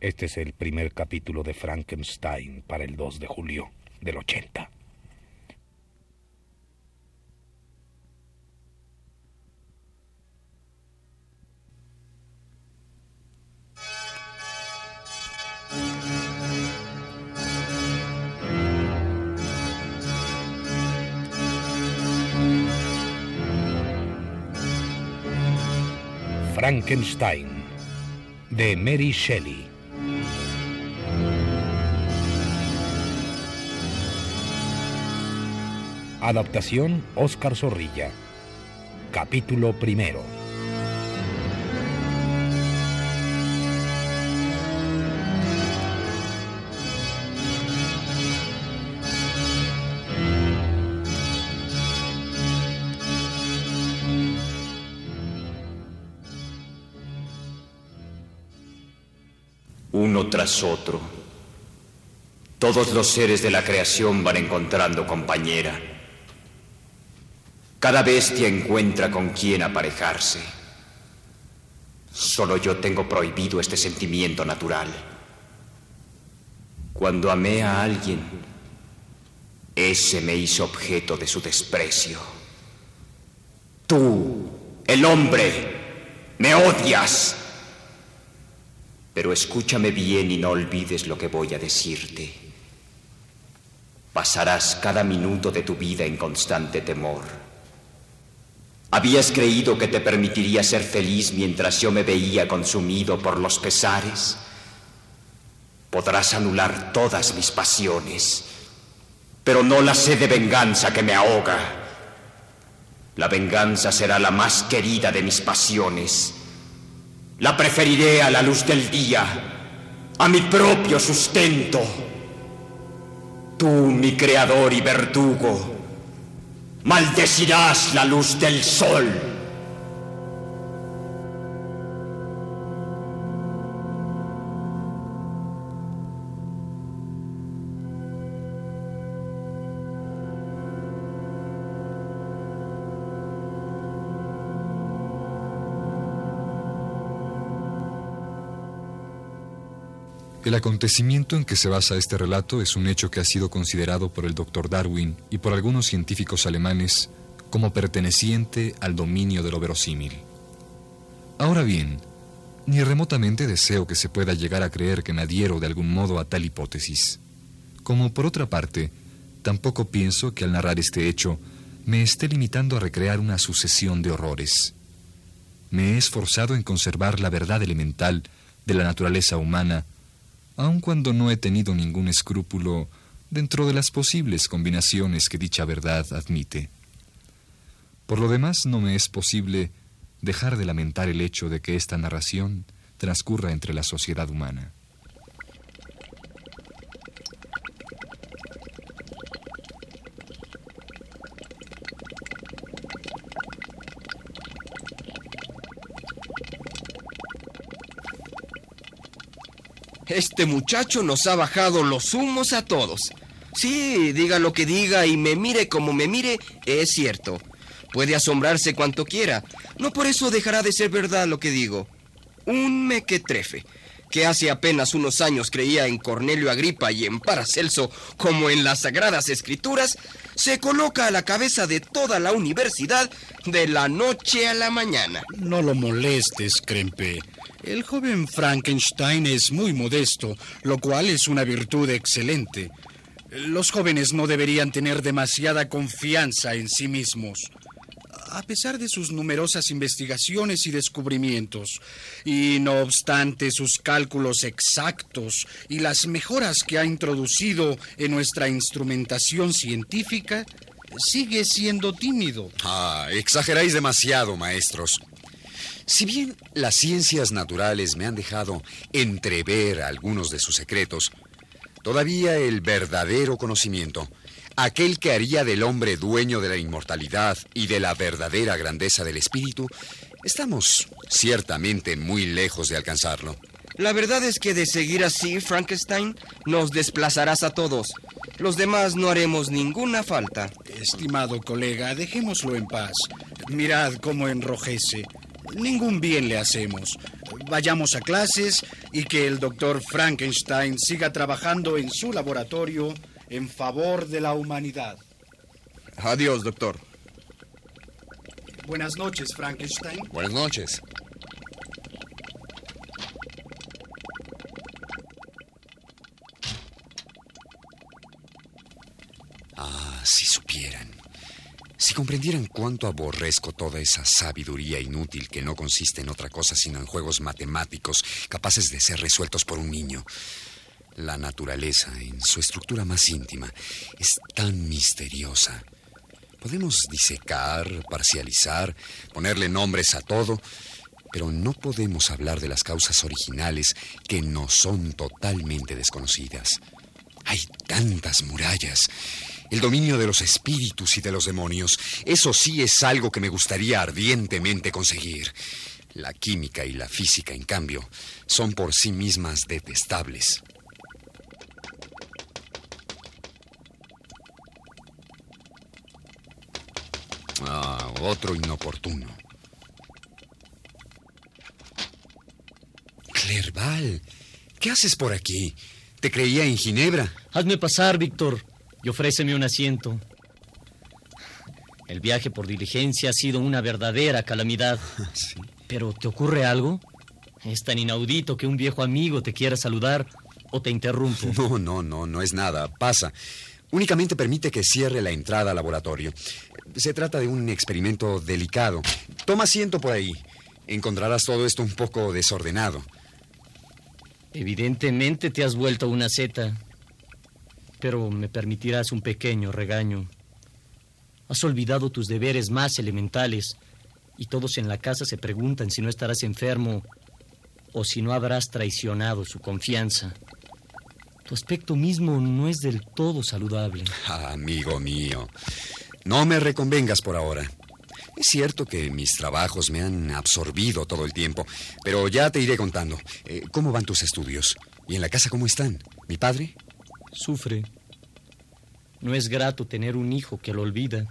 Este es el primer capítulo de Frankenstein para el 2 de julio del 80. Frankenstein de Mary Shelley. Adaptación Oscar Zorrilla. Capítulo primero. Uno tras otro, todos los seres de la creación van encontrando compañera. Cada bestia encuentra con quién aparejarse. Solo yo tengo prohibido este sentimiento natural. Cuando amé a alguien, ese me hizo objeto de su desprecio. Tú, el hombre, me odias. Pero escúchame bien y no olvides lo que voy a decirte. Pasarás cada minuto de tu vida en constante temor. ¿Habías creído que te permitiría ser feliz mientras yo me veía consumido por los pesares? Podrás anular todas mis pasiones, pero no la sed de venganza que me ahoga. La venganza será la más querida de mis pasiones. La preferiré a la luz del día, a mi propio sustento. Tú, mi creador y verdugo, maldecirás la luz del sol. El acontecimiento en que se basa este relato es un hecho que ha sido considerado por el doctor Darwin y por algunos científicos alemanes como perteneciente al dominio de lo verosímil. Ahora bien, ni remotamente deseo que se pueda llegar a creer que me adhiero de algún modo a tal hipótesis. Como por otra parte, tampoco pienso que al narrar este hecho me esté limitando a recrear una sucesión de horrores. Me he esforzado en conservar la verdad elemental de la naturaleza humana aun cuando no he tenido ningún escrúpulo dentro de las posibles combinaciones que dicha verdad admite. Por lo demás, no me es posible dejar de lamentar el hecho de que esta narración transcurra entre la sociedad humana. Este muchacho nos ha bajado los humos a todos. Sí, diga lo que diga y me mire como me mire, es cierto. Puede asombrarse cuanto quiera. No por eso dejará de ser verdad lo que digo. Un mequetrefe, que hace apenas unos años creía en Cornelio Agripa y en Paracelso como en las sagradas escrituras, se coloca a la cabeza de toda la universidad de la noche a la mañana. No lo molestes, Krempe. El joven Frankenstein es muy modesto, lo cual es una virtud excelente. Los jóvenes no deberían tener demasiada confianza en sí mismos. A pesar de sus numerosas investigaciones y descubrimientos, y no obstante sus cálculos exactos y las mejoras que ha introducido en nuestra instrumentación científica, sigue siendo tímido. Ah, exageráis demasiado, maestros. Si bien las ciencias naturales me han dejado entrever algunos de sus secretos, todavía el verdadero conocimiento, aquel que haría del hombre dueño de la inmortalidad y de la verdadera grandeza del espíritu, estamos ciertamente muy lejos de alcanzarlo. La verdad es que de seguir así, Frankenstein, nos desplazarás a todos. Los demás no haremos ninguna falta. Estimado colega, dejémoslo en paz. Mirad cómo enrojece. Ningún bien le hacemos. Vayamos a clases y que el doctor Frankenstein siga trabajando en su laboratorio en favor de la humanidad. Adiós, doctor. Buenas noches, Frankenstein. Buenas noches. Ah, si supieran. Si comprendieran cuánto aborrezco toda esa sabiduría inútil que no consiste en otra cosa sino en juegos matemáticos capaces de ser resueltos por un niño. La naturaleza, en su estructura más íntima, es tan misteriosa. Podemos disecar, parcializar, ponerle nombres a todo, pero no podemos hablar de las causas originales que no son totalmente desconocidas. Hay tantas murallas. El dominio de los espíritus y de los demonios, eso sí es algo que me gustaría ardientemente conseguir. La química y la física, en cambio, son por sí mismas detestables. Otro inoportuno. Clerval, ¿qué haces por aquí? Te creía en Ginebra. Hazme pasar, Víctor, y ofréceme un asiento. El viaje por diligencia ha sido una verdadera calamidad. ¿Pero te ocurre algo? Es tan inaudito que un viejo amigo te quiera saludar o te interrumpo. No, no, no, no es nada. Pasa. Únicamente permite que cierre la entrada al laboratorio. Se trata de un experimento delicado. Toma asiento por ahí. Encontrarás todo esto un poco desordenado. Evidentemente te has vuelto una seta. Pero me permitirás un pequeño regaño. Has olvidado tus deberes más elementales y todos en la casa se preguntan si no estarás enfermo o si no habrás traicionado su confianza. Tu aspecto mismo no es del todo saludable. Ah, amigo mío, no me reconvengas por ahora. Es cierto que mis trabajos me han absorbido todo el tiempo, pero ya te iré contando. Eh, ¿Cómo van tus estudios? ¿Y en la casa cómo están? ¿Mi padre? Sufre. No es grato tener un hijo que lo olvida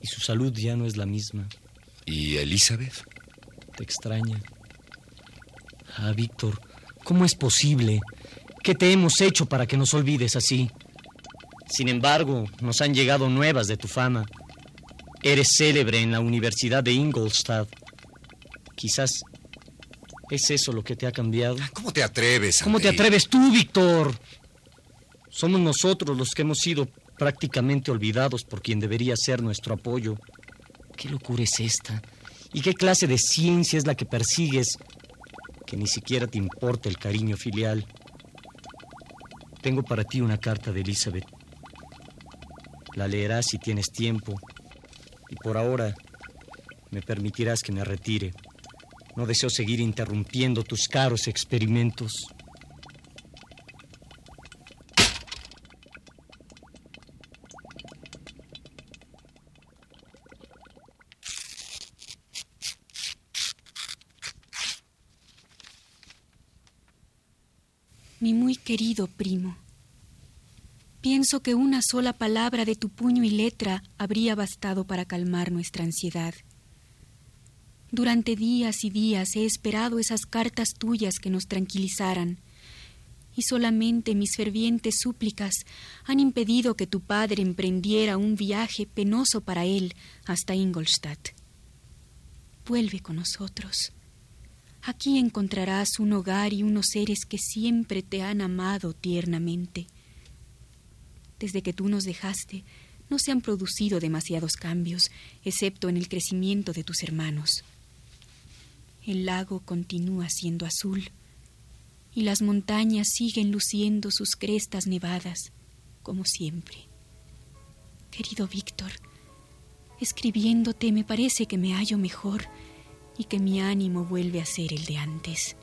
y su salud ya no es la misma. ¿Y Elizabeth? Te extraña. Ah, Víctor, ¿cómo es posible? ¿Qué te hemos hecho para que nos olvides así? Sin embargo, nos han llegado nuevas de tu fama. Eres célebre en la Universidad de Ingolstadt. Quizás es eso lo que te ha cambiado. ¿Cómo te atreves? ¿Cómo te atreves tú, Víctor? Somos nosotros los que hemos sido prácticamente olvidados por quien debería ser nuestro apoyo. ¿Qué locura es esta? ¿Y qué clase de ciencia es la que persigues que ni siquiera te importa el cariño filial? Tengo para ti una carta de Elizabeth. La leerás si tienes tiempo. Y por ahora me permitirás que me retire. No deseo seguir interrumpiendo tus caros experimentos. Mi muy querido primo, pienso que una sola palabra de tu puño y letra habría bastado para calmar nuestra ansiedad. Durante días y días he esperado esas cartas tuyas que nos tranquilizaran, y solamente mis fervientes súplicas han impedido que tu padre emprendiera un viaje penoso para él hasta Ingolstadt. Vuelve con nosotros. Aquí encontrarás un hogar y unos seres que siempre te han amado tiernamente. Desde que tú nos dejaste, no se han producido demasiados cambios, excepto en el crecimiento de tus hermanos. El lago continúa siendo azul y las montañas siguen luciendo sus crestas nevadas, como siempre. Querido Víctor, escribiéndote me parece que me hallo mejor y que mi ánimo vuelve a ser el de antes.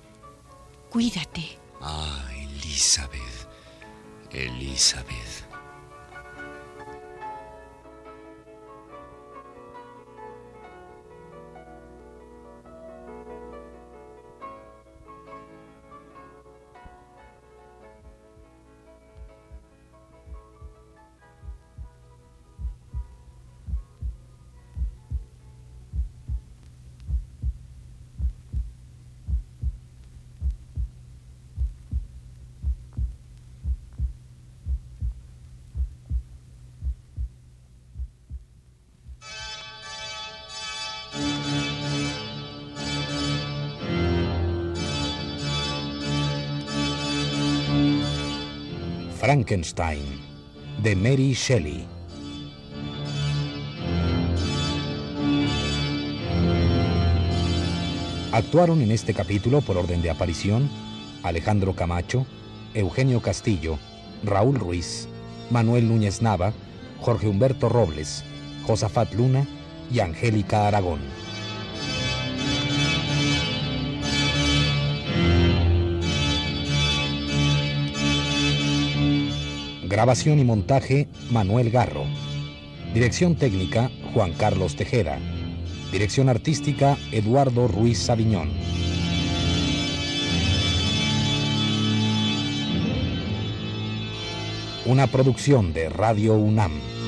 Cuídate. Ah, Elizabeth. Elizabeth. Frankenstein, de Mary Shelley. Actuaron en este capítulo por orden de aparición Alejandro Camacho, Eugenio Castillo, Raúl Ruiz, Manuel Núñez Nava, Jorge Humberto Robles, Josafat Luna y Angélica Aragón. Grabación y montaje Manuel Garro. Dirección técnica Juan Carlos Tejera. Dirección artística Eduardo Ruiz Sabiñón. Una producción de Radio UNAM.